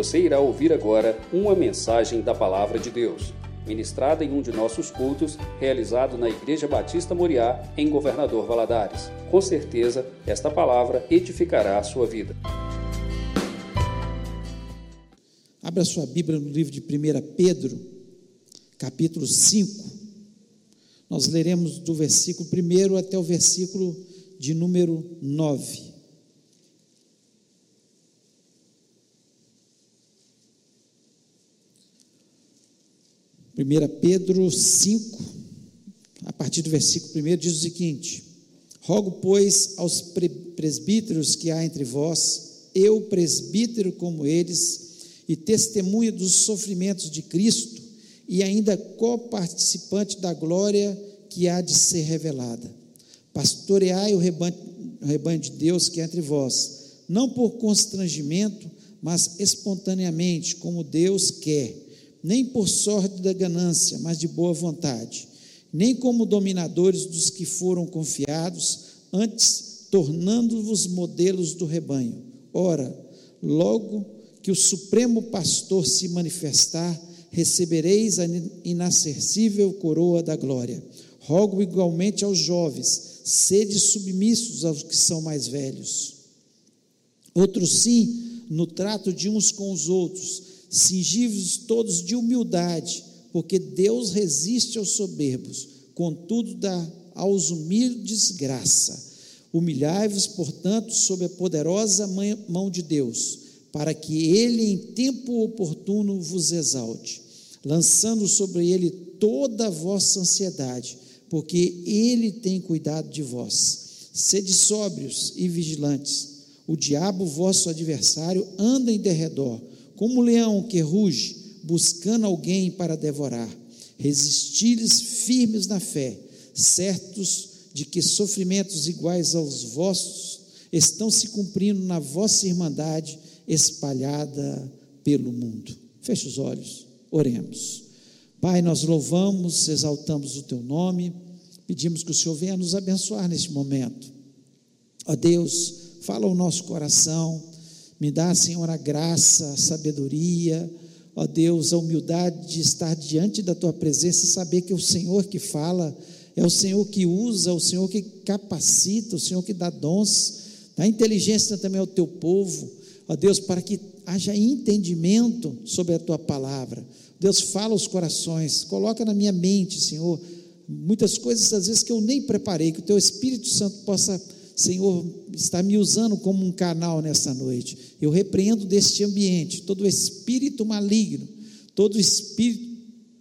Você irá ouvir agora uma mensagem da Palavra de Deus, ministrada em um de nossos cultos, realizado na Igreja Batista Moriá, em Governador Valadares. Com certeza, esta palavra edificará a sua vida. Abra sua Bíblia no livro de 1 Pedro, capítulo 5. Nós leremos do versículo 1 até o versículo de número 9. 1 Pedro 5, a partir do versículo 1, diz o seguinte: Rogo, pois, aos presbíteros que há entre vós, eu, presbítero como eles, e testemunha dos sofrimentos de Cristo, e ainda coparticipante da glória que há de ser revelada. Pastoreai o rebanho, o rebanho de Deus que é entre vós, não por constrangimento, mas espontaneamente, como Deus quer nem por sorte da ganância, mas de boa vontade, nem como dominadores dos que foram confiados, antes tornando-vos modelos do rebanho. Ora, logo que o Supremo Pastor se manifestar, recebereis a inacessível coroa da glória. Rogo igualmente aos jovens, sede submissos aos que são mais velhos. Outros sim, no trato de uns com os outros, cingivos todos de humildade, porque Deus resiste aos soberbos, contudo dá aos humildes graça. Humilhai-vos, portanto, sob a poderosa mão de Deus, para que ele em tempo oportuno vos exalte, lançando sobre ele toda a vossa ansiedade, porque ele tem cuidado de vós. Sede sóbrios e vigilantes. O diabo, vosso adversário, anda em derredor como um leão que ruge, buscando alguém para devorar. Resistir-lhes firmes na fé, certos de que sofrimentos iguais aos vossos estão se cumprindo na vossa irmandade espalhada pelo mundo. Feche os olhos, oremos. Pai, nós louvamos, exaltamos o teu nome, pedimos que o Senhor venha nos abençoar neste momento. Ó Deus, fala o nosso coração me dá, Senhor, a graça, a sabedoria, ó Deus, a humildade de estar diante da tua presença e saber que é o Senhor que fala, é o Senhor que usa, é o Senhor que capacita, o Senhor que dá dons, dá inteligência também ao teu povo, ó Deus, para que haja entendimento sobre a tua palavra. Deus, fala os corações, coloca na minha mente, Senhor, muitas coisas às vezes que eu nem preparei, que o teu Espírito Santo possa Senhor está me usando como um canal nessa noite. Eu repreendo deste ambiente todo espírito maligno, todo espírito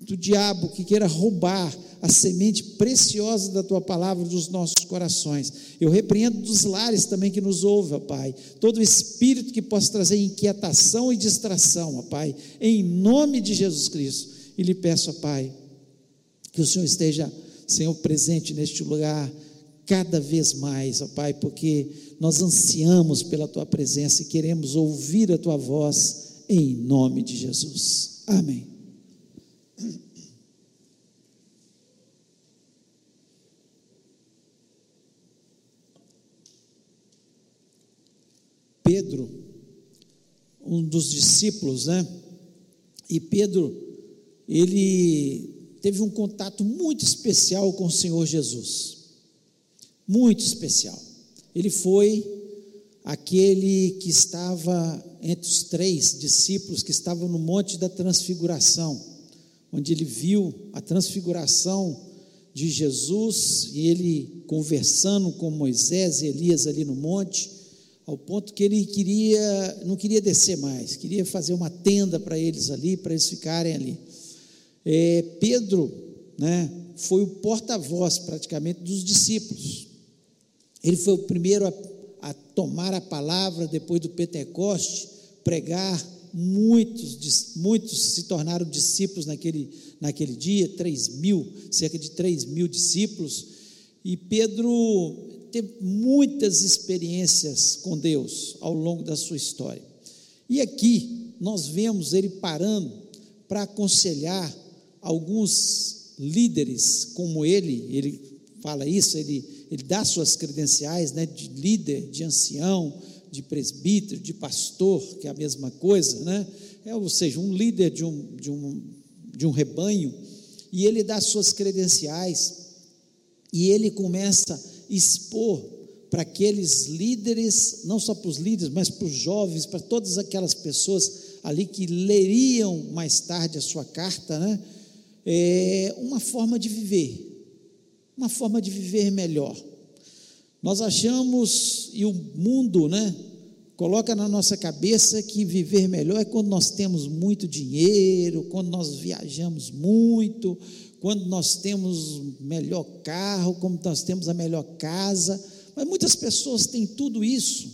do diabo que queira roubar a semente preciosa da tua palavra dos nossos corações. Eu repreendo dos lares também que nos ouvem, ó Pai. Todo espírito que possa trazer inquietação e distração, ó Pai, em nome de Jesus Cristo. E lhe peço, ó Pai, que o Senhor esteja, Senhor, presente neste lugar cada vez mais, ó Pai, porque nós ansiamos pela Tua presença e queremos ouvir a Tua voz, em nome de Jesus. Amém. Pedro, um dos discípulos, né? E Pedro, ele teve um contato muito especial com o Senhor Jesus muito especial. Ele foi aquele que estava entre os três discípulos que estavam no Monte da Transfiguração, onde ele viu a transfiguração de Jesus e ele conversando com Moisés e Elias ali no monte, ao ponto que ele queria, não queria descer mais, queria fazer uma tenda para eles ali, para eles ficarem ali. É, Pedro, né, foi o porta-voz praticamente dos discípulos. Ele foi o primeiro a, a tomar a palavra depois do Pentecoste, pregar. Muitos, muitos se tornaram discípulos naquele, naquele dia, três mil, cerca de três mil discípulos. E Pedro teve muitas experiências com Deus ao longo da sua história. E aqui nós vemos ele parando para aconselhar alguns líderes como ele, ele fala isso, ele ele dá suas credenciais né, de líder, de ancião, de presbítero, de pastor, que é a mesma coisa, né? É, ou seja, um líder de um, de um, de um rebanho, e ele dá suas credenciais, e ele começa a expor para aqueles líderes, não só para os líderes, mas para os jovens, para todas aquelas pessoas ali que leriam mais tarde a sua carta, né? É uma forma de viver, uma forma de viver melhor. Nós achamos, e o mundo, né? Coloca na nossa cabeça que viver melhor é quando nós temos muito dinheiro, quando nós viajamos muito, quando nós temos melhor carro, quando nós temos a melhor casa. Mas muitas pessoas têm tudo isso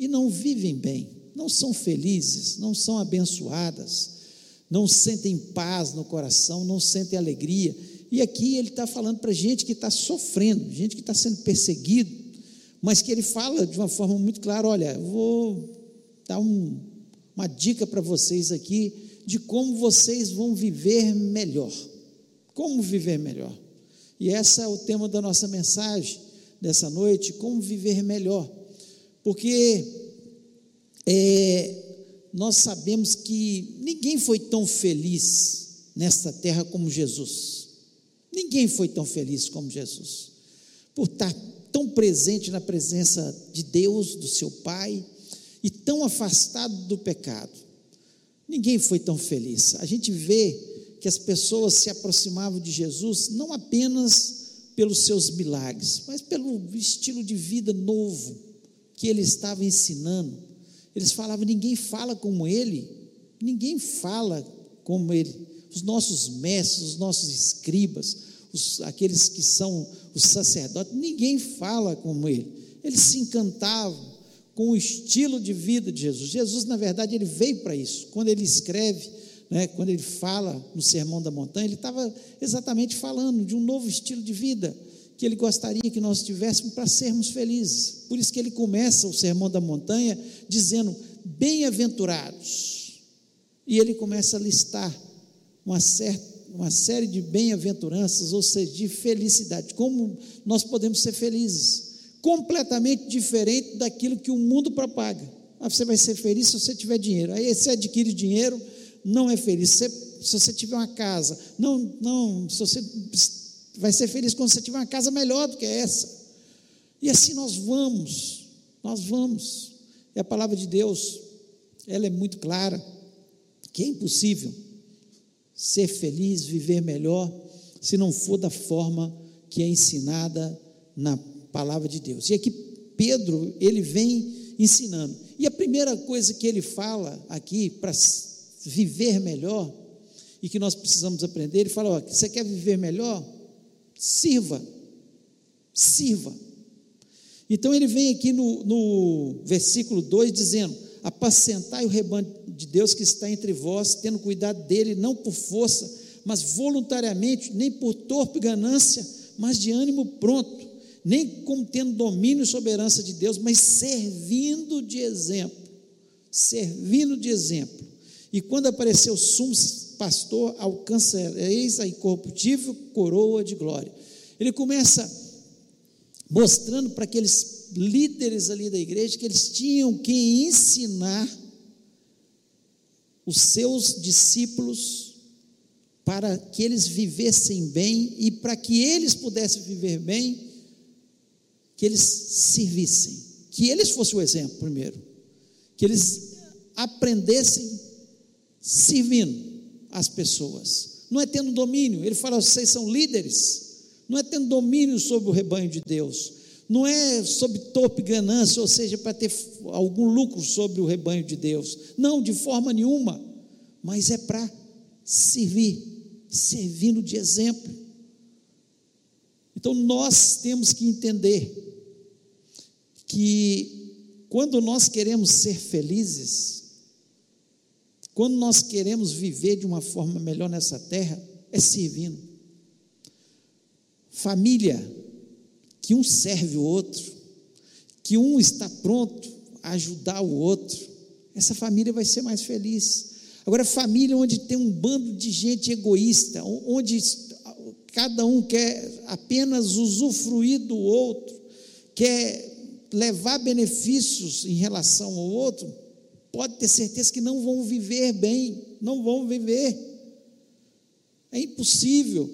e não vivem bem, não são felizes, não são abençoadas, não sentem paz no coração, não sentem alegria. E aqui ele está falando para gente que está sofrendo, gente que está sendo perseguido, mas que ele fala de uma forma muito clara: olha, vou dar um, uma dica para vocês aqui de como vocês vão viver melhor. Como viver melhor? E esse é o tema da nossa mensagem dessa noite, como viver melhor. Porque é, nós sabemos que ninguém foi tão feliz nesta terra como Jesus. Ninguém foi tão feliz como Jesus. Por estar tão presente na presença de Deus, do seu Pai, e tão afastado do pecado. Ninguém foi tão feliz. A gente vê que as pessoas se aproximavam de Jesus não apenas pelos seus milagres, mas pelo estilo de vida novo que ele estava ensinando. Eles falavam: ninguém fala como ele, ninguém fala como ele. Os nossos mestres, os nossos escribas, os, aqueles que são os sacerdotes, ninguém fala como ele. Eles se encantavam com o estilo de vida de Jesus. Jesus, na verdade, ele veio para isso. Quando ele escreve, né, quando ele fala no Sermão da Montanha, ele estava exatamente falando de um novo estilo de vida que ele gostaria que nós tivéssemos para sermos felizes. Por isso que ele começa o Sermão da Montanha dizendo: bem-aventurados. E ele começa a listar uma, certa, uma série de bem-aventuranças, ou seja, de felicidade. Como nós podemos ser felizes? Completamente diferente daquilo que o mundo propaga. Ah, você vai ser feliz se você tiver dinheiro. Aí você adquire dinheiro, não é feliz. Você, se você tiver uma casa, não, não, se você vai ser feliz quando você tiver uma casa melhor do que essa. E assim nós vamos, nós vamos. E a palavra de Deus, ela é muito clara, que é impossível ser feliz, viver melhor, se não for da forma que é ensinada na palavra de Deus. E aqui Pedro, ele vem ensinando. E a primeira coisa que ele fala aqui para viver melhor e que nós precisamos aprender, ele fala: ó, você quer viver melhor? Sirva, sirva. Então ele vem aqui no, no versículo 2 dizendo: Apacentai o rebanho de Deus que está entre vós, tendo cuidado dele, não por força, mas voluntariamente, nem por torpe ganância, mas de ânimo pronto, nem como tendo domínio sobre a herança de Deus, mas servindo de exemplo. Servindo de exemplo. E quando apareceu o sumo pastor, alcançareis a incorruptível coroa de glória. Ele começa mostrando para aqueles líderes ali da igreja que eles tinham que ensinar os seus discípulos para que eles vivessem bem e para que eles pudessem viver bem, que eles servissem, que eles fossem o exemplo primeiro, que eles aprendessem servindo as pessoas, não é tendo domínio. Ele fala: vocês são líderes, não é tendo domínio sobre o rebanho de Deus, não é sob topo ganância, ou seja, para ter algum lucro sobre o rebanho de Deus, não, de forma nenhuma, mas é para servir, servindo de exemplo. Então nós temos que entender que quando nós queremos ser felizes, quando nós queremos viver de uma forma melhor nessa terra, é servindo. Família, que um serve o outro, que um está pronto a ajudar o outro, essa família vai ser mais feliz. Agora, família onde tem um bando de gente egoísta, onde cada um quer apenas usufruir do outro, quer levar benefícios em relação ao outro, pode ter certeza que não vão viver bem, não vão viver. É impossível,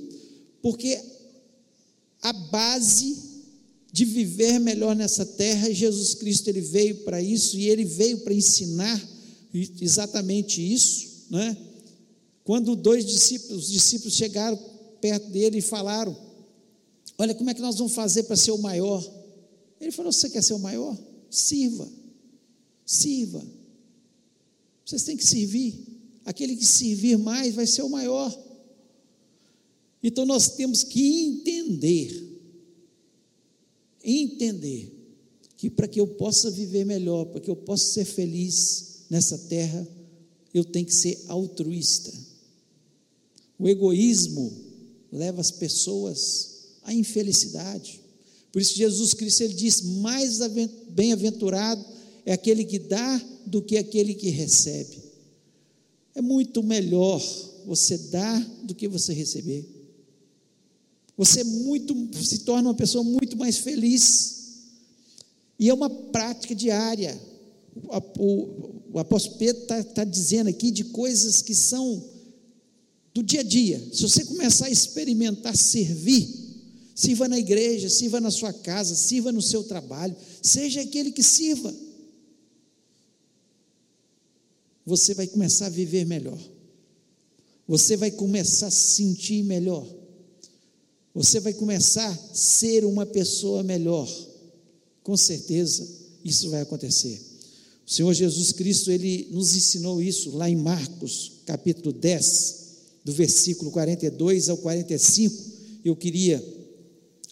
porque a base de viver melhor nessa terra, Jesus Cristo ele veio para isso e ele veio para ensinar exatamente isso, né? Quando dois discípulos, os discípulos chegaram perto dele e falaram: Olha, como é que nós vamos fazer para ser o maior? Ele falou: Você quer ser o maior? Sirva, sirva. Vocês têm que servir. Aquele que servir mais vai ser o maior. Então nós temos que entender, entender, que para que eu possa viver melhor, para que eu possa ser feliz nessa terra, eu tenho que ser altruísta. O egoísmo leva as pessoas à infelicidade. Por isso Jesus Cristo ele diz: "Mais bem-aventurado é aquele que dá do que aquele que recebe". É muito melhor você dar do que você receber. Você muito se torna uma pessoa muito mais feliz. E é uma prática diária. O, o, o apóstolo Pedro está tá dizendo aqui de coisas que são do dia a dia. Se você começar a experimentar servir, sirva na igreja, sirva na sua casa, sirva no seu trabalho, seja aquele que sirva. Você vai começar a viver melhor. Você vai começar a se sentir melhor. Você vai começar a ser uma pessoa melhor. Com certeza, isso vai acontecer. O Senhor Jesus Cristo, ele nos ensinou isso lá em Marcos, capítulo 10, do versículo 42 ao 45, eu queria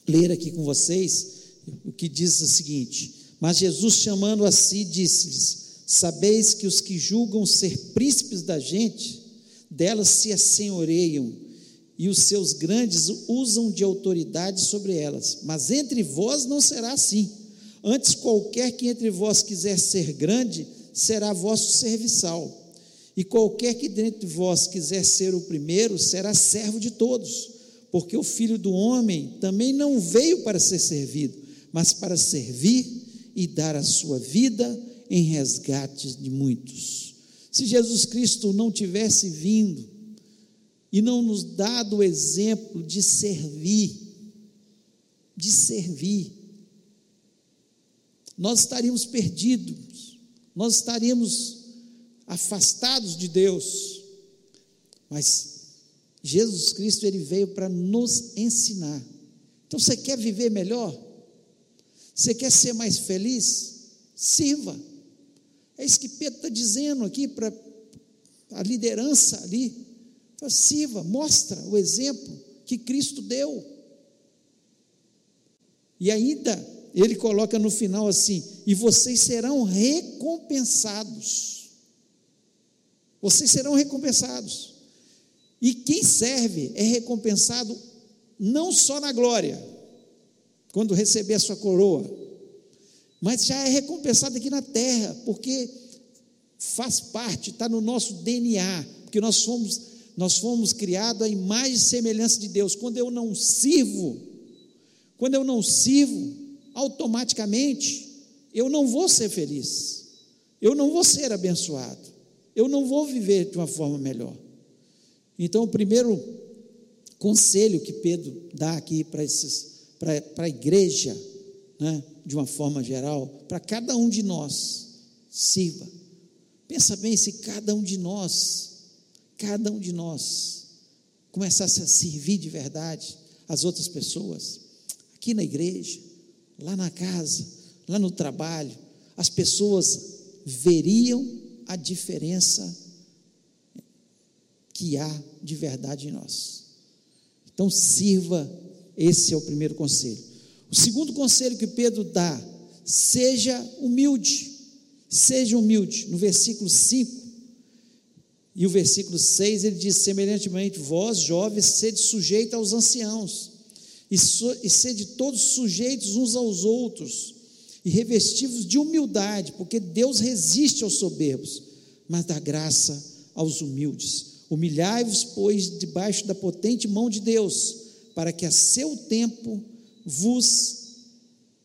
ler aqui com vocês o que diz o seguinte: Mas Jesus, chamando a si, disse-lhes: Sabeis que os que julgam ser príncipes da gente, delas se assenhoreiam, e os seus grandes usam de autoridade sobre elas. Mas entre vós não será assim. Antes, qualquer que entre vós quiser ser grande, será vosso serviçal e qualquer que dentre vós quiser ser o primeiro, será servo de todos, porque o filho do homem também não veio para ser servido, mas para servir e dar a sua vida em resgate de muitos. Se Jesus Cristo não tivesse vindo e não nos dado o exemplo de servir, de servir, nós estaríamos perdidos, nós estaríamos afastados de Deus. Mas Jesus Cristo ele veio para nos ensinar. Então você quer viver melhor? Você quer ser mais feliz? Sirva. É isso que Pedro está dizendo aqui para a liderança ali. Então, sirva, mostra o exemplo que Cristo deu. E ainda ele coloca no final assim: e vocês serão recompensados. Vocês serão recompensados. E quem serve é recompensado não só na glória, quando receber a sua coroa, mas já é recompensado aqui na terra, porque faz parte, está no nosso DNA, porque nós fomos, nós fomos criados à imagem e semelhança de Deus. Quando eu não sirvo, quando eu não sirvo, automaticamente eu não vou ser feliz, eu não vou ser abençoado eu não vou viver de uma forma melhor. Então, o primeiro conselho que Pedro dá aqui para, esses, para, a igreja, né, de uma forma geral, para cada um de nós, sirva. Pensa bem se cada um de nós, cada um de nós, começasse a servir de verdade as outras pessoas, aqui na igreja, lá na casa, lá no trabalho, as pessoas veriam a diferença que há de verdade em nós. Então, sirva, esse é o primeiro conselho. O segundo conselho que Pedro dá, seja humilde, seja humilde, no versículo 5 e o versículo 6 ele diz: semelhantemente, vós, jovens, sede sujeitos aos anciãos, e, so, e sede todos sujeitos uns aos outros, e revestivos de humildade, porque Deus resiste aos soberbos, mas dá graça aos humildes. Humilhai-vos, pois, debaixo da potente mão de Deus, para que a seu tempo vos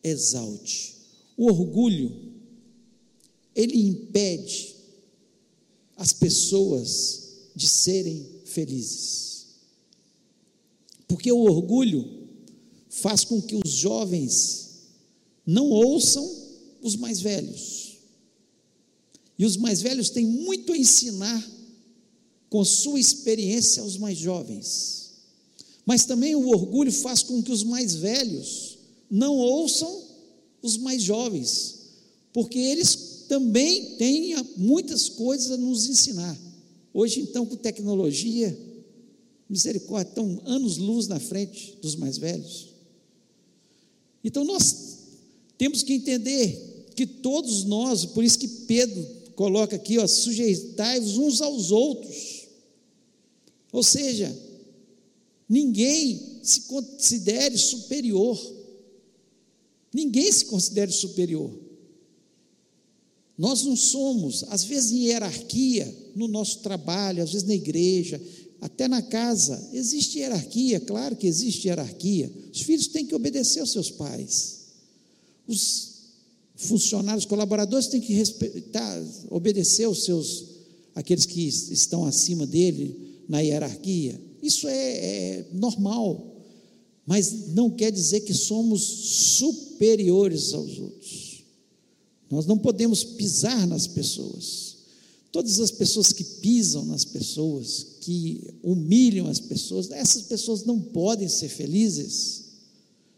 exalte. O orgulho, ele impede as pessoas de serem felizes. Porque o orgulho faz com que os jovens não ouçam os mais velhos. E os mais velhos têm muito a ensinar com sua experiência aos mais jovens. Mas também o orgulho faz com que os mais velhos não ouçam os mais jovens, porque eles também têm muitas coisas a nos ensinar. Hoje, então, com tecnologia, misericórdia, estão anos-luz na frente dos mais velhos. Então, nós temos que entender que todos nós, por isso que Pedro coloca aqui, sujeitai-vos uns aos outros. Ou seja, ninguém se considere superior. Ninguém se considere superior. Nós não somos, às vezes em hierarquia, no nosso trabalho, às vezes na igreja, até na casa, existe hierarquia, claro que existe hierarquia. Os filhos têm que obedecer aos seus pais. Os funcionários, colaboradores têm que respeitar, obedecer aos seus, aqueles que estão acima dele na hierarquia. Isso é, é normal mas não quer dizer que somos superiores aos outros. Nós não podemos pisar nas pessoas. Todas as pessoas que pisam nas pessoas, que humilham as pessoas, essas pessoas não podem ser felizes.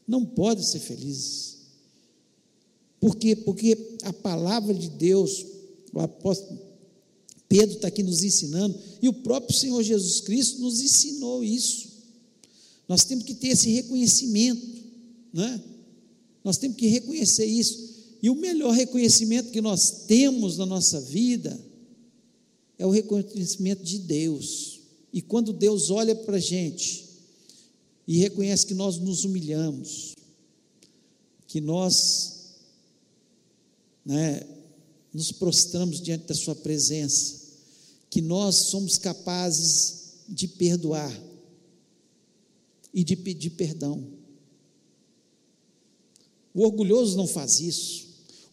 Não podem ser felizes. Por quê? Porque a palavra de Deus, o apóstolo Pedro está aqui nos ensinando, e o próprio Senhor Jesus Cristo nos ensinou isso. Nós temos que ter esse reconhecimento, né? Nós temos que reconhecer isso. E o melhor reconhecimento que nós temos na nossa vida é o reconhecimento de Deus. E quando Deus olha para a gente e reconhece que nós nos humilhamos, que nós né, nos prostramos diante da Sua presença, que nós somos capazes de perdoar, e de pedir perdão. O orgulhoso não faz isso.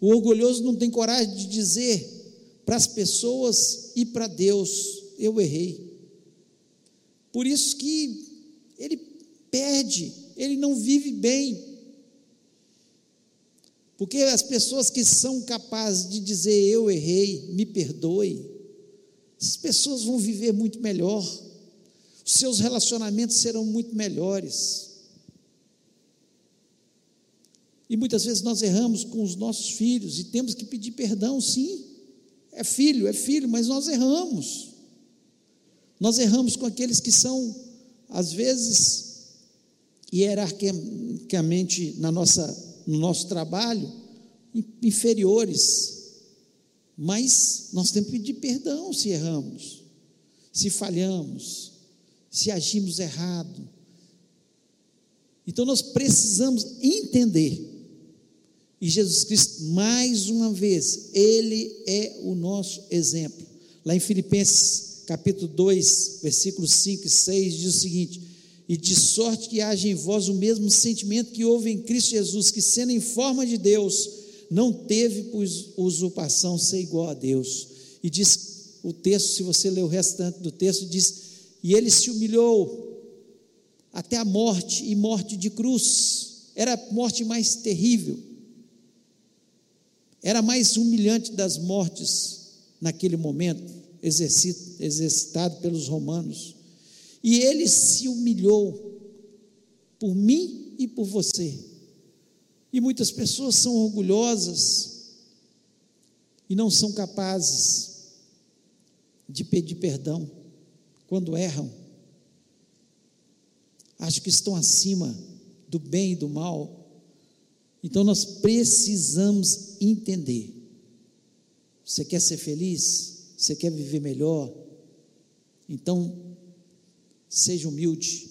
O orgulhoso não tem coragem de dizer para as pessoas e para Deus: eu errei. Por isso que ele perde, ele não vive bem. Porque as pessoas que são capazes de dizer eu errei, me perdoe, essas pessoas vão viver muito melhor os seus relacionamentos serão muito melhores. E muitas vezes nós erramos com os nossos filhos e temos que pedir perdão, sim. É filho, é filho, mas nós erramos. Nós erramos com aqueles que são, às vezes, hierarquicamente na nossa, no nosso trabalho, inferiores. Mas nós temos que pedir perdão se erramos, se falhamos se agimos errado. Então nós precisamos entender. E Jesus Cristo, mais uma vez, Ele é o nosso exemplo. Lá em Filipenses capítulo 2, versículos 5 e 6, diz o seguinte: E de sorte que haja em vós o mesmo sentimento que houve em Cristo Jesus, que sendo em forma de Deus, não teve por usurpação ser igual a Deus. E diz o texto, se você ler o restante do texto, diz e ele se humilhou até a morte e morte de cruz. Era a morte mais terrível. Era a mais humilhante das mortes naquele momento, exercitado pelos romanos. E ele se humilhou por mim e por você. E muitas pessoas são orgulhosas e não são capazes de pedir perdão quando erram, acho que estão acima do bem e do mal. Então nós precisamos entender. Você quer ser feliz? Você quer viver melhor? Então, seja humilde.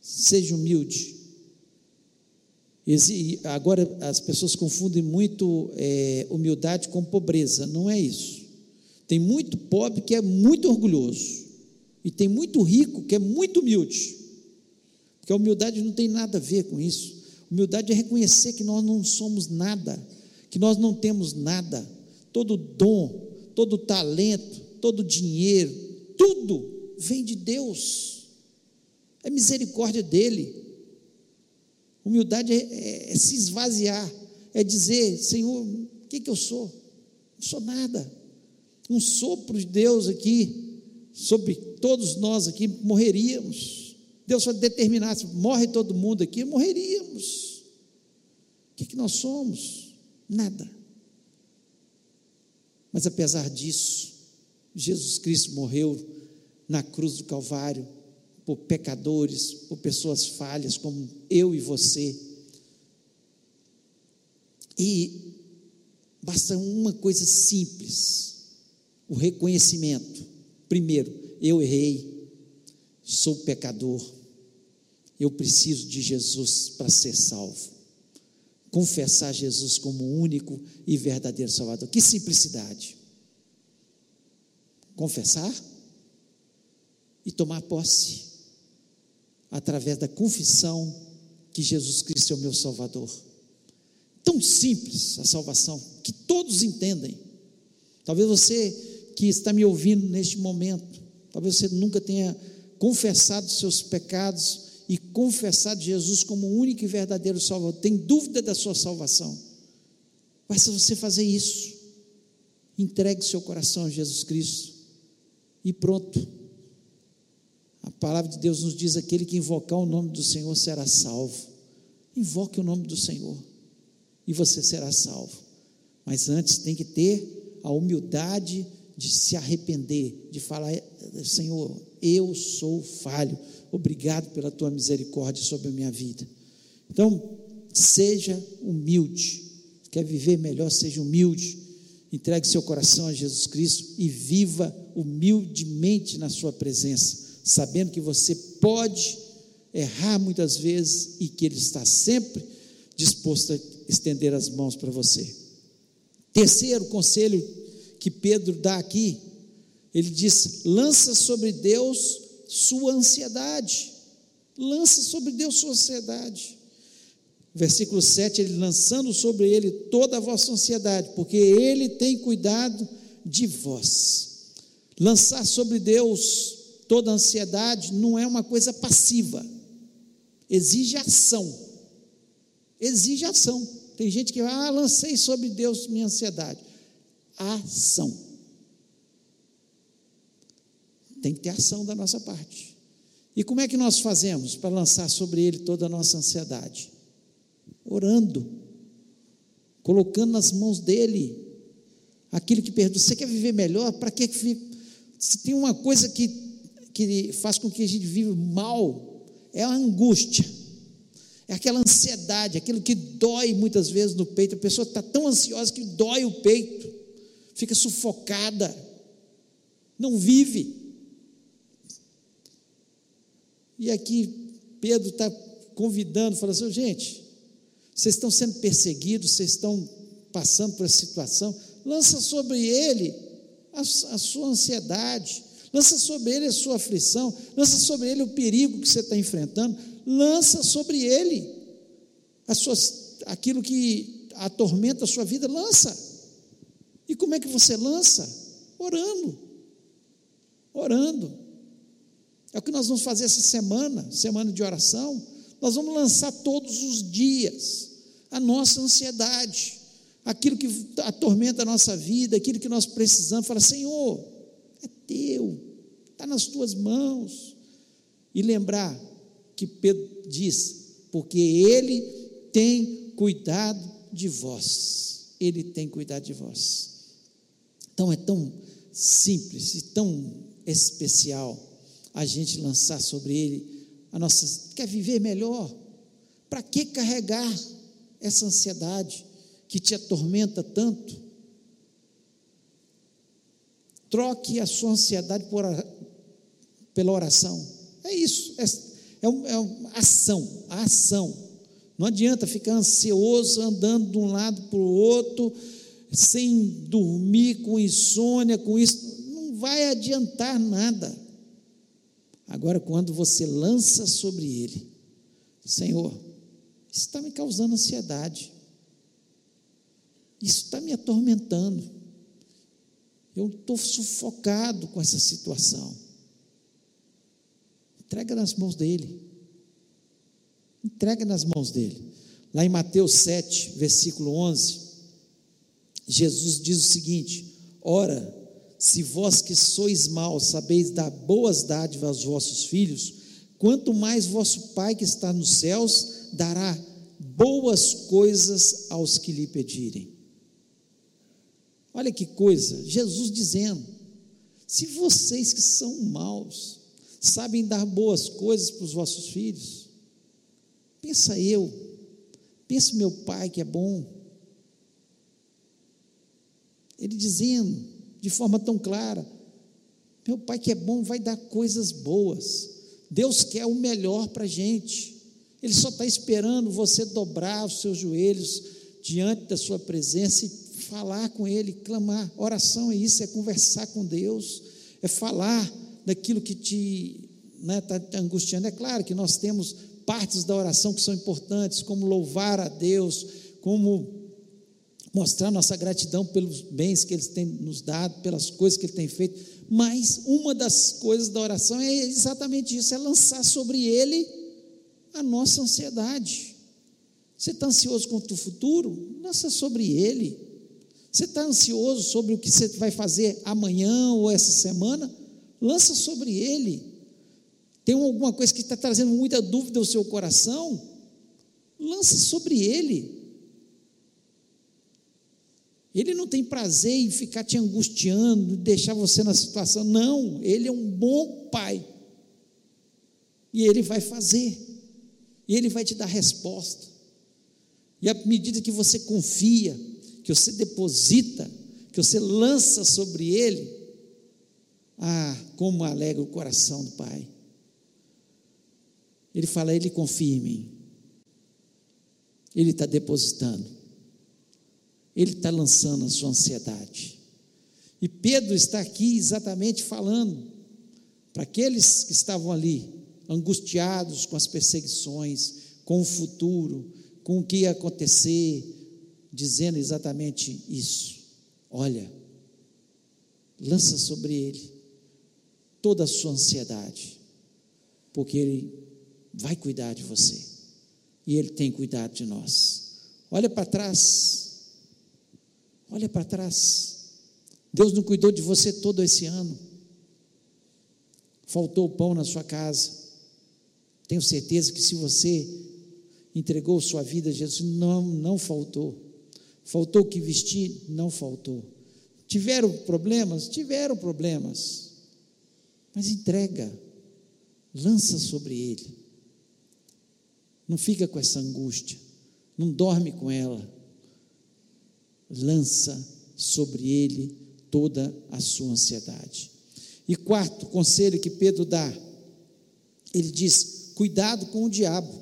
Seja humilde. Agora as pessoas confundem muito é, humildade com pobreza. Não é isso. Tem muito pobre que é muito orgulhoso. E tem muito rico que é muito humilde. Porque a humildade não tem nada a ver com isso. Humildade é reconhecer que nós não somos nada, que nós não temos nada, todo dom, todo talento, todo dinheiro, tudo vem de Deus, é misericórdia dEle. Humildade é, é, é se esvaziar, é dizer: Senhor, o que, que eu sou? Não sou nada. Um sopro de Deus aqui, sobre todos nós aqui, morreríamos. Deus determinasse, morre todo mundo aqui, morreríamos. O que, que nós somos? Nada. Mas apesar disso, Jesus Cristo morreu na cruz do Calvário por pecadores, por pessoas falhas como eu e você. E basta uma coisa simples: o reconhecimento. Primeiro, eu errei, sou pecador, eu preciso de Jesus para ser salvo. Confessar Jesus como único e verdadeiro Salvador. Que simplicidade! Confessar e tomar posse através da confissão que Jesus Cristo é o meu Salvador. Tão simples a salvação, que todos entendem. Talvez você que está me ouvindo neste momento, talvez você nunca tenha confessado seus pecados e confessado Jesus como o único e verdadeiro Salvador, tem dúvida da sua salvação. Basta você fazer isso. Entregue seu coração a Jesus Cristo e pronto a palavra de Deus nos diz: aquele que invocar o nome do Senhor será salvo. Invoque o nome do Senhor e você será salvo. Mas antes tem que ter a humildade de se arrepender, de falar: Senhor, eu sou falho, obrigado pela tua misericórdia sobre a minha vida. Então, seja humilde. Quer viver melhor? Seja humilde. Entregue seu coração a Jesus Cristo e viva humildemente na sua presença sabendo que você pode errar muitas vezes e que Ele está sempre disposto a estender as mãos para você. Terceiro conselho que Pedro dá aqui, ele diz: lança sobre Deus sua ansiedade. Lança sobre Deus sua ansiedade. Versículo 7, ele lançando sobre ele toda a vossa ansiedade, porque ele tem cuidado de vós. Lançar sobre Deus toda ansiedade não é uma coisa passiva, exige ação. Exige ação. Tem gente que, ah, lancei sobre Deus minha ansiedade. Ação. Tem que ter ação da nossa parte. E como é que nós fazemos para lançar sobre Ele toda a nossa ansiedade? Orando, colocando nas mãos dEle aquilo que perdoa. Você quer viver melhor? Para que se tem uma coisa que que faz com que a gente viva mal é a angústia, é aquela ansiedade, aquilo que dói muitas vezes no peito. A pessoa está tão ansiosa que dói o peito, fica sufocada, não vive. E aqui Pedro está convidando, falando assim: gente, vocês estão sendo perseguidos, vocês estão passando por essa situação, lança sobre ele a, a sua ansiedade, lança sobre ele a sua aflição, lança sobre ele o perigo que você está enfrentando, lança sobre ele as suas, aquilo que atormenta a sua vida, lança. E como é que você lança? Orando. Orando. É o que nós vamos fazer essa semana, semana de oração. Nós vamos lançar todos os dias a nossa ansiedade, aquilo que atormenta a nossa vida, aquilo que nós precisamos. Fala, Senhor, é teu, está nas tuas mãos. E lembrar que Pedro diz, porque ele tem cuidado de vós. Ele tem cuidado de vós. Então é tão simples e tão especial a gente lançar sobre ele a nossa. Quer viver melhor? Para que carregar essa ansiedade que te atormenta tanto? Troque a sua ansiedade por, pela oração. É isso, é, é, é uma ação, a ação. Não adianta ficar ansioso, andando de um lado para o outro, sem dormir, com insônia, com isso. Não vai adiantar nada. Agora, quando você lança sobre ele, Senhor, isso está me causando ansiedade. Isso está me atormentando. Eu estou sufocado com essa situação. Entrega nas mãos dele. Entrega nas mãos dele. Lá em Mateus 7, versículo 11, Jesus diz o seguinte: Ora, se vós que sois maus sabeis dar boas dádivas aos vossos filhos, quanto mais vosso Pai que está nos céus dará boas coisas aos que lhe pedirem. Olha que coisa, Jesus dizendo: se vocês que são maus sabem dar boas coisas para os vossos filhos, pensa eu, pensa meu pai que é bom. Ele dizendo de forma tão clara: meu pai que é bom vai dar coisas boas. Deus quer o melhor para a gente. Ele só está esperando você dobrar os seus joelhos diante da sua presença e falar com Ele, clamar. Oração é isso, é conversar com Deus, é falar daquilo que te está né, tá, angustiando. É claro que nós temos partes da oração que são importantes, como louvar a Deus, como mostrar nossa gratidão pelos bens que Ele tem nos dado, pelas coisas que Ele tem feito. Mas uma das coisas da oração é exatamente isso: é lançar sobre Ele a nossa ansiedade. Você está ansioso quanto o futuro? Lança sobre ele. Você está ansioso sobre o que você vai fazer amanhã ou essa semana? Lança sobre ele. Tem alguma coisa que está trazendo muita dúvida ao seu coração? Lança sobre ele. Ele não tem prazer em ficar te angustiando, deixar você na situação. Não, ele é um bom pai. E ele vai fazer. E Ele vai te dar resposta. E à medida que você confia, que você deposita, que você lança sobre Ele, ah, como alegra o coração do Pai. Ele fala, Ele confia em mim. Ele está depositando. Ele está lançando a sua ansiedade. E Pedro está aqui exatamente falando para aqueles que estavam ali, angustiados com as perseguições, com o futuro, com o que ia acontecer, dizendo exatamente isso. Olha, lança sobre ele toda a sua ansiedade, porque ele vai cuidar de você e ele tem cuidado de nós. Olha para trás, olha para trás. Deus não cuidou de você todo esse ano. Faltou pão na sua casa tenho certeza que se você entregou sua vida a Jesus, não, não faltou. Faltou o que vestir? Não faltou. Tiveram problemas? Tiveram problemas. Mas entrega, lança sobre ele. Não fica com essa angústia, não dorme com ela. Lança sobre ele toda a sua ansiedade. E quarto conselho que Pedro dá, ele diz: Cuidado com o diabo.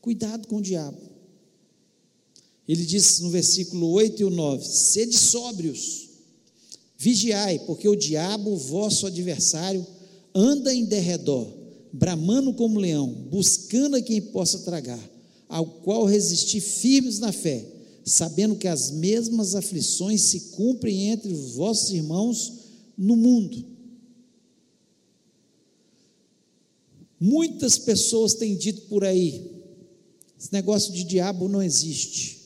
Cuidado com o diabo. Ele diz no versículo 8 e o 9: Sede sóbrios, vigiai, porque o diabo, vosso adversário, anda em derredor, bramando como leão, buscando a quem possa tragar, ao qual resistir firmes na fé, sabendo que as mesmas aflições se cumprem entre os vossos irmãos no mundo. Muitas pessoas têm dito por aí: esse negócio de diabo não existe.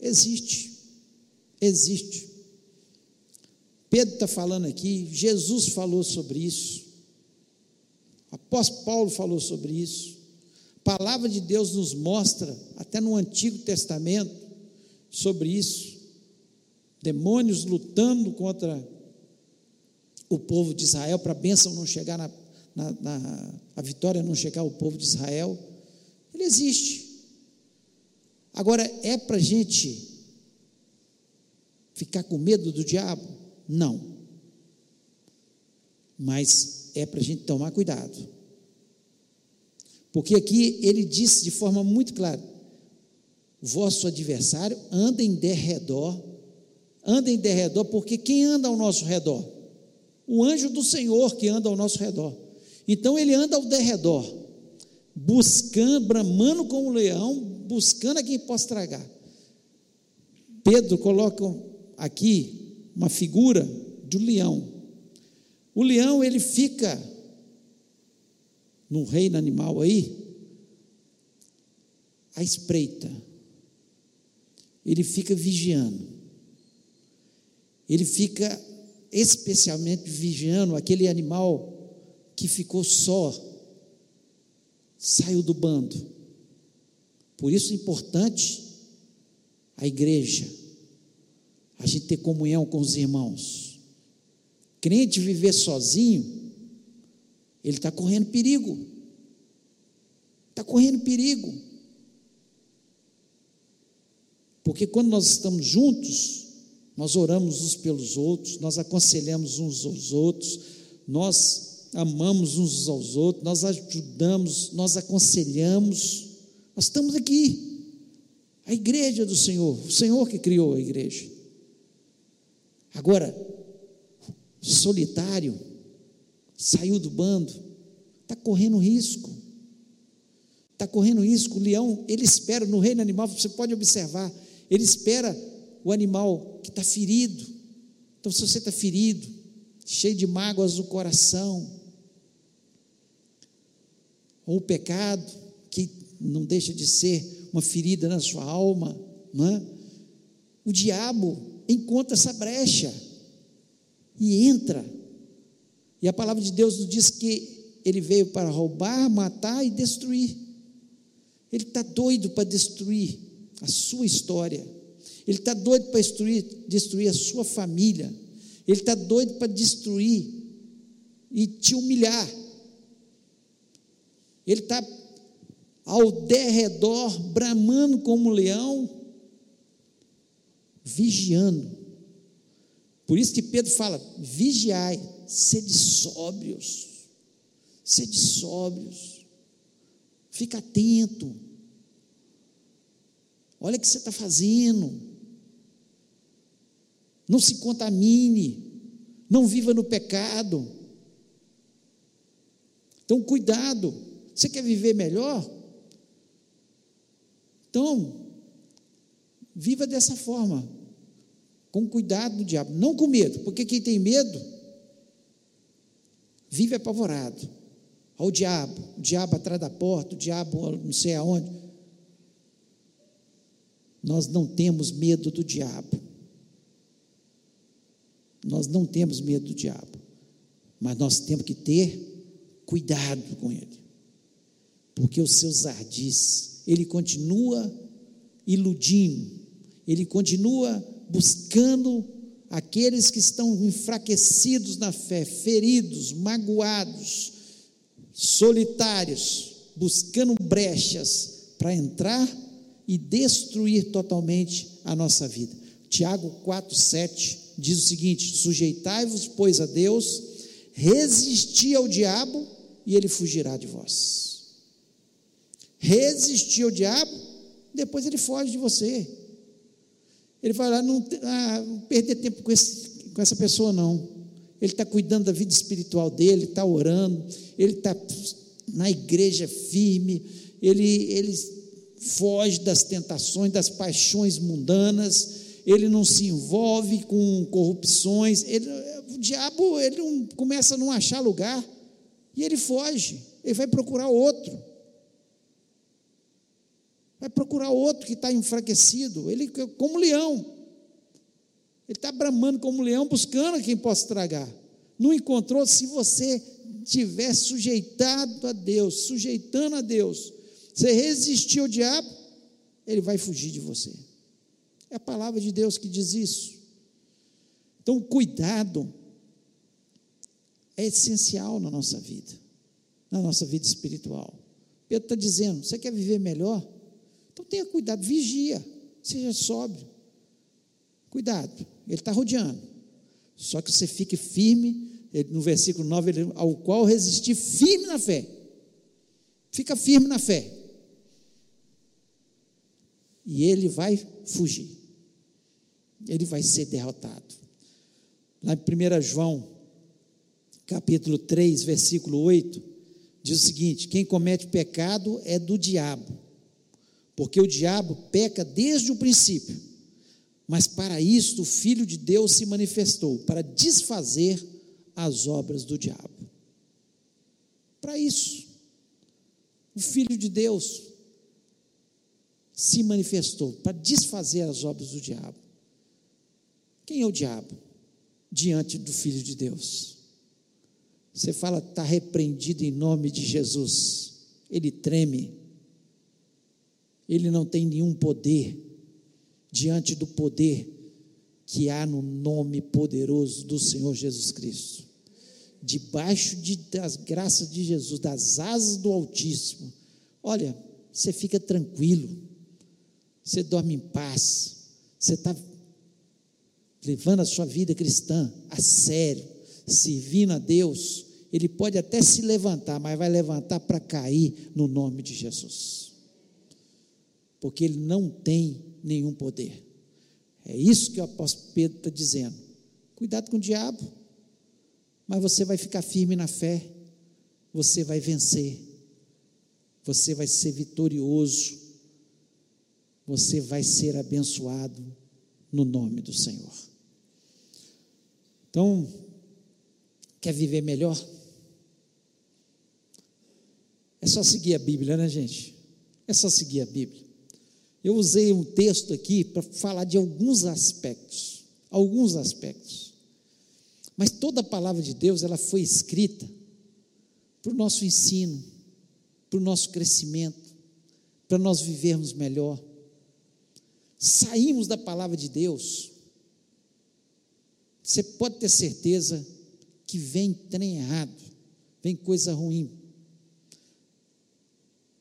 Existe. Existe. Pedro está falando aqui, Jesus falou sobre isso, o apóstolo Paulo falou sobre isso, a palavra de Deus nos mostra, até no Antigo Testamento, sobre isso. Demônios lutando contra o povo de Israel para a bênção não chegar na, na, na, a vitória não chegar ao povo de Israel, ele existe. Agora, é para a gente ficar com medo do diabo? Não. Mas é para a gente tomar cuidado. Porque aqui ele disse de forma muito clara: vosso adversário anda em derredor, anda em derredor, porque quem anda ao nosso redor? O anjo do Senhor que anda ao nosso redor. Então ele anda ao derredor, buscando, bramando como um leão, buscando a quem possa tragar. Pedro coloca aqui uma figura do leão. O leão, ele fica no reino animal aí, à espreita. Ele fica vigiando. Ele fica especialmente vigiando aquele animal que ficou só, saiu do bando. Por isso é importante a igreja, a gente ter comunhão com os irmãos. Crente viver sozinho, ele está correndo perigo. Está correndo perigo. Porque quando nós estamos juntos, nós oramos uns pelos outros, nós aconselhamos uns aos outros, nós amamos uns aos outros, nós ajudamos, nós aconselhamos. Nós estamos aqui, a igreja do Senhor, o Senhor que criou a igreja. Agora, solitário, saiu do bando, está correndo risco. Está correndo risco. O leão, ele espera no reino animal, você pode observar, ele espera o animal que está ferido. Então, se você está ferido, cheio de mágoas no coração, ou o pecado, que não deixa de ser uma ferida na sua alma, é? o diabo encontra essa brecha e entra. E a palavra de Deus nos diz que ele veio para roubar, matar e destruir. Ele está doido para destruir a sua história. Ele está doido para destruir, destruir a sua família. Ele está doido para destruir e te humilhar. Ele está ao derredor, bramando como um leão, vigiando. Por isso que Pedro fala: vigiai, sede sóbrios, sede sóbrios, fica atento. Olha o que você está fazendo não se contamine, não viva no pecado. Então, cuidado. Você quer viver melhor? Então, viva dessa forma, com cuidado do diabo, não com medo, porque quem tem medo vive apavorado. Ao diabo, o diabo atrás da porta, o diabo não sei aonde. Nós não temos medo do diabo. Nós não temos medo do diabo, mas nós temos que ter cuidado com ele, porque os seus ardis, ele continua iludindo, ele continua buscando aqueles que estão enfraquecidos na fé, feridos, magoados, solitários, buscando brechas para entrar e destruir totalmente a nossa vida. Tiago 4:7 diz o seguinte: Sujeitai-vos, pois, a Deus, resisti ao diabo e ele fugirá de vós. Resistir ao diabo, depois ele foge de você. Ele vai lá, não, ah, não perder tempo com, esse, com essa pessoa, não. Ele está cuidando da vida espiritual dele, está orando, ele está na igreja firme, ele, ele foge das tentações, das paixões mundanas, ele não se envolve com corrupções, ele, o diabo ele não, começa a não achar lugar e ele foge, ele vai procurar outro. Vai procurar outro que está enfraquecido, ele como leão. Ele está bramando como leão, buscando quem possa tragar. Não encontrou, se você tiver sujeitado a Deus, sujeitando a Deus, você resistir ao diabo, ele vai fugir de você. É a palavra de Deus que diz isso. Então, cuidado é essencial na nossa vida, na nossa vida espiritual. Pedro está dizendo: você quer viver melhor? Então tenha cuidado, vigia, seja sóbrio. Cuidado, ele está rodeando. Só que você fique firme, ele, no versículo 9, ele, ao qual resistir firme na fé. Fica firme na fé. E ele vai fugir ele vai ser derrotado. Lá em 1 João, capítulo 3, versículo 8, diz o seguinte: quem comete pecado é do diabo, porque o diabo peca desde o princípio. Mas para isto o Filho de Deus se manifestou para desfazer as obras do diabo. Para isso, o Filho de Deus se manifestou para desfazer as obras do diabo. Quem é o diabo diante do Filho de Deus? Você fala, está repreendido em nome de Jesus. Ele treme, ele não tem nenhum poder diante do poder que há no nome poderoso do Senhor Jesus Cristo. Debaixo de, das graças de Jesus, das asas do Altíssimo, olha, você fica tranquilo, você dorme em paz, você está levando a sua vida cristã a sério, servindo a Deus. Ele pode até se levantar, mas vai levantar para cair no nome de Jesus, porque ele não tem nenhum poder. É isso que o apóstolo Pedro está dizendo. Cuidado com o diabo, mas você vai ficar firme na fé, você vai vencer, você vai ser vitorioso, você vai ser abençoado no nome do Senhor. Então, quer viver melhor? É só seguir a Bíblia, né, gente? É só seguir a Bíblia. Eu usei um texto aqui para falar de alguns aspectos, alguns aspectos. Mas toda a palavra de Deus, ela foi escrita para o nosso ensino, para o nosso crescimento, para nós vivermos melhor. Saímos da palavra de Deus, você pode ter certeza que vem trem errado, vem coisa ruim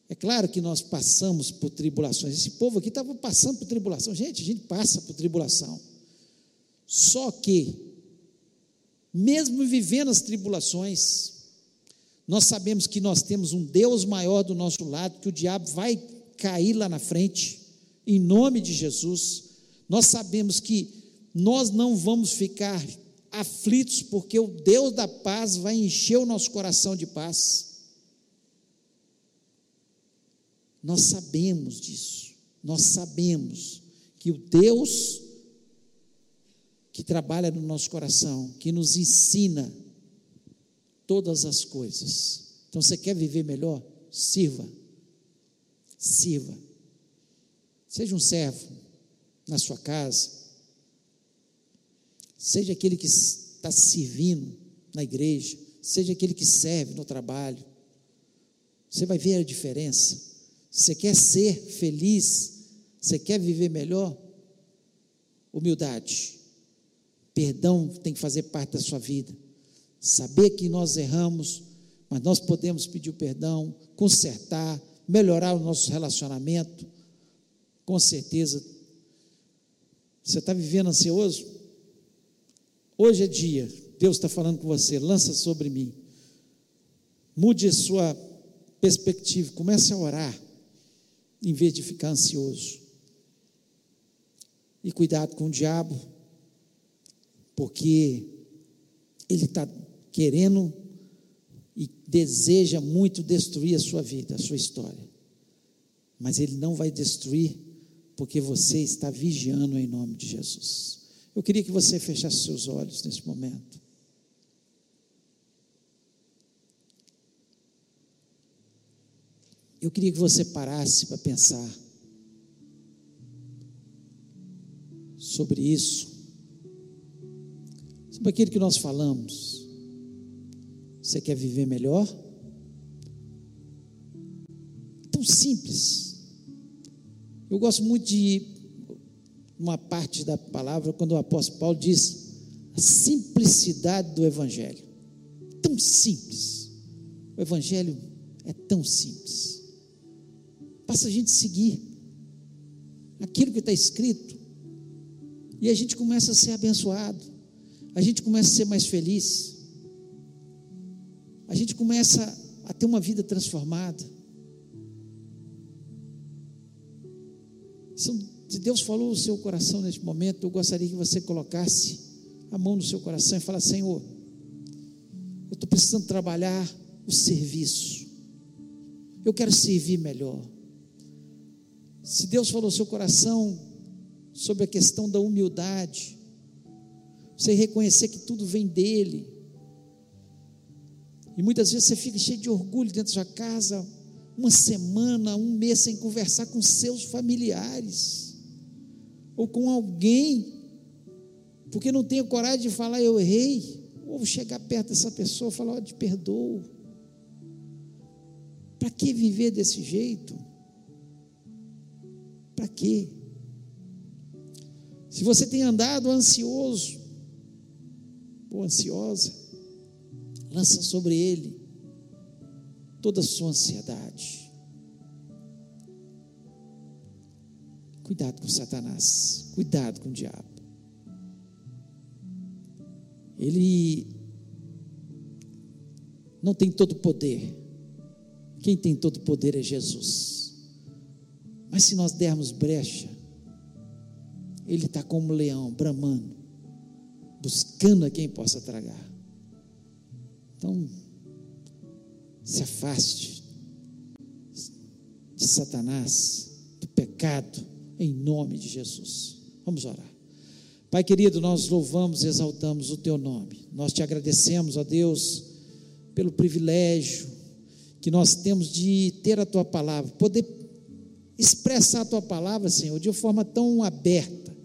é claro que nós passamos por tribulações. Esse povo aqui estava passando por tribulação. Gente, a gente passa por tribulação. Só que, mesmo vivendo as tribulações, nós sabemos que nós temos um Deus maior do nosso lado, que o diabo vai cair lá na frente, em nome de Jesus. Nós sabemos que nós não vamos ficar aflitos, porque o Deus da paz vai encher o nosso coração de paz. Nós sabemos disso. Nós sabemos que o Deus que trabalha no nosso coração, que nos ensina todas as coisas. Então você quer viver melhor? Sirva. Sirva. Seja um servo na sua casa. Seja aquele que está servindo na igreja, seja aquele que serve no trabalho. Você vai ver a diferença. Você quer ser feliz? Você quer viver melhor? Humildade. Perdão tem que fazer parte da sua vida. Saber que nós erramos, mas nós podemos pedir perdão, consertar, melhorar o nosso relacionamento. Com certeza. Você está vivendo ansioso? Hoje é dia. Deus está falando com você. Lança sobre mim. Mude a sua perspectiva. Comece a orar em vez de ficar ansioso. E cuidado com o diabo, porque ele está querendo e deseja muito destruir a sua vida, a sua história. Mas ele não vai destruir, porque você está vigiando em nome de Jesus. Eu queria que você fechasse seus olhos nesse momento. Eu queria que você parasse para pensar sobre isso, sobre aquilo que nós falamos. Você quer viver melhor? Tão simples. Eu gosto muito de uma parte da palavra quando o apóstolo Paulo diz a simplicidade do evangelho. Tão simples. O evangelho é tão simples. Basta a gente seguir aquilo que está escrito. E a gente começa a ser abençoado. A gente começa a ser mais feliz. A gente começa a ter uma vida transformada. Se Deus falou no seu coração neste momento, eu gostaria que você colocasse a mão no seu coração e falasse: Senhor, eu estou precisando trabalhar o serviço. Eu quero servir melhor. Se Deus falou seu coração sobre a questão da humildade. Você reconhecer que tudo vem dele. E muitas vezes você fica cheio de orgulho dentro da sua casa, uma semana, um mês sem conversar com seus familiares ou com alguém, porque não tenho coragem de falar eu errei, ou chegar perto dessa pessoa e falar, oh, te perdoo. Para que viver desse jeito? Para quê? Se você tem andado ansioso ou ansiosa, lança sobre ele toda a sua ansiedade. Cuidado com Satanás, cuidado com o diabo. Ele não tem todo o poder. Quem tem todo o poder é Jesus. Mas se nós dermos brecha, ele está como um leão, bramando, buscando a quem possa tragar. Então, se afaste de Satanás, do pecado, em nome de Jesus. Vamos orar. Pai querido, nós louvamos e exaltamos o teu nome. Nós te agradecemos, ó Deus, pelo privilégio que nós temos de ter a tua palavra, poder expressar a tua palavra, Senhor, de uma forma tão aberta,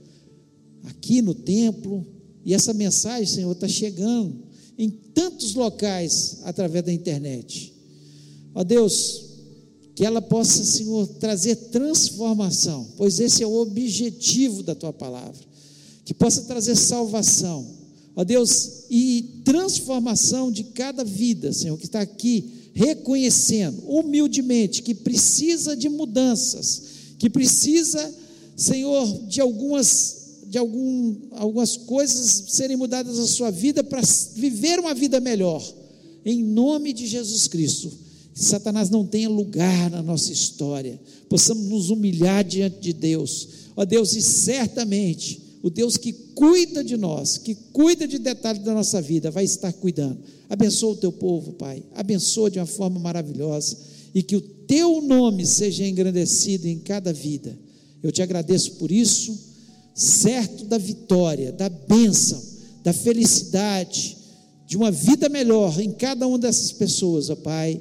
aqui no templo, e essa mensagem, Senhor, está chegando em tantos locais através da internet. Ó Deus, que ela possa, Senhor, trazer transformação, pois esse é o objetivo da tua palavra que possa trazer salvação, ó Deus, e transformação de cada vida, Senhor, que está aqui reconhecendo humildemente que precisa de mudanças, que precisa, Senhor, de algumas de algum, algumas coisas serem mudadas na sua vida para viver uma vida melhor. Em nome de Jesus Cristo. Que Satanás não tenha lugar na nossa história. Possamos nos humilhar diante de Deus. Ó Deus, e certamente o Deus que cuida de nós, que cuida de detalhes da nossa vida, vai estar cuidando. Abençoa o teu povo, Pai. Abençoa de uma forma maravilhosa e que o teu nome seja engrandecido em cada vida. Eu te agradeço por isso, certo da vitória, da bênção, da felicidade, de uma vida melhor em cada uma dessas pessoas, ó Pai,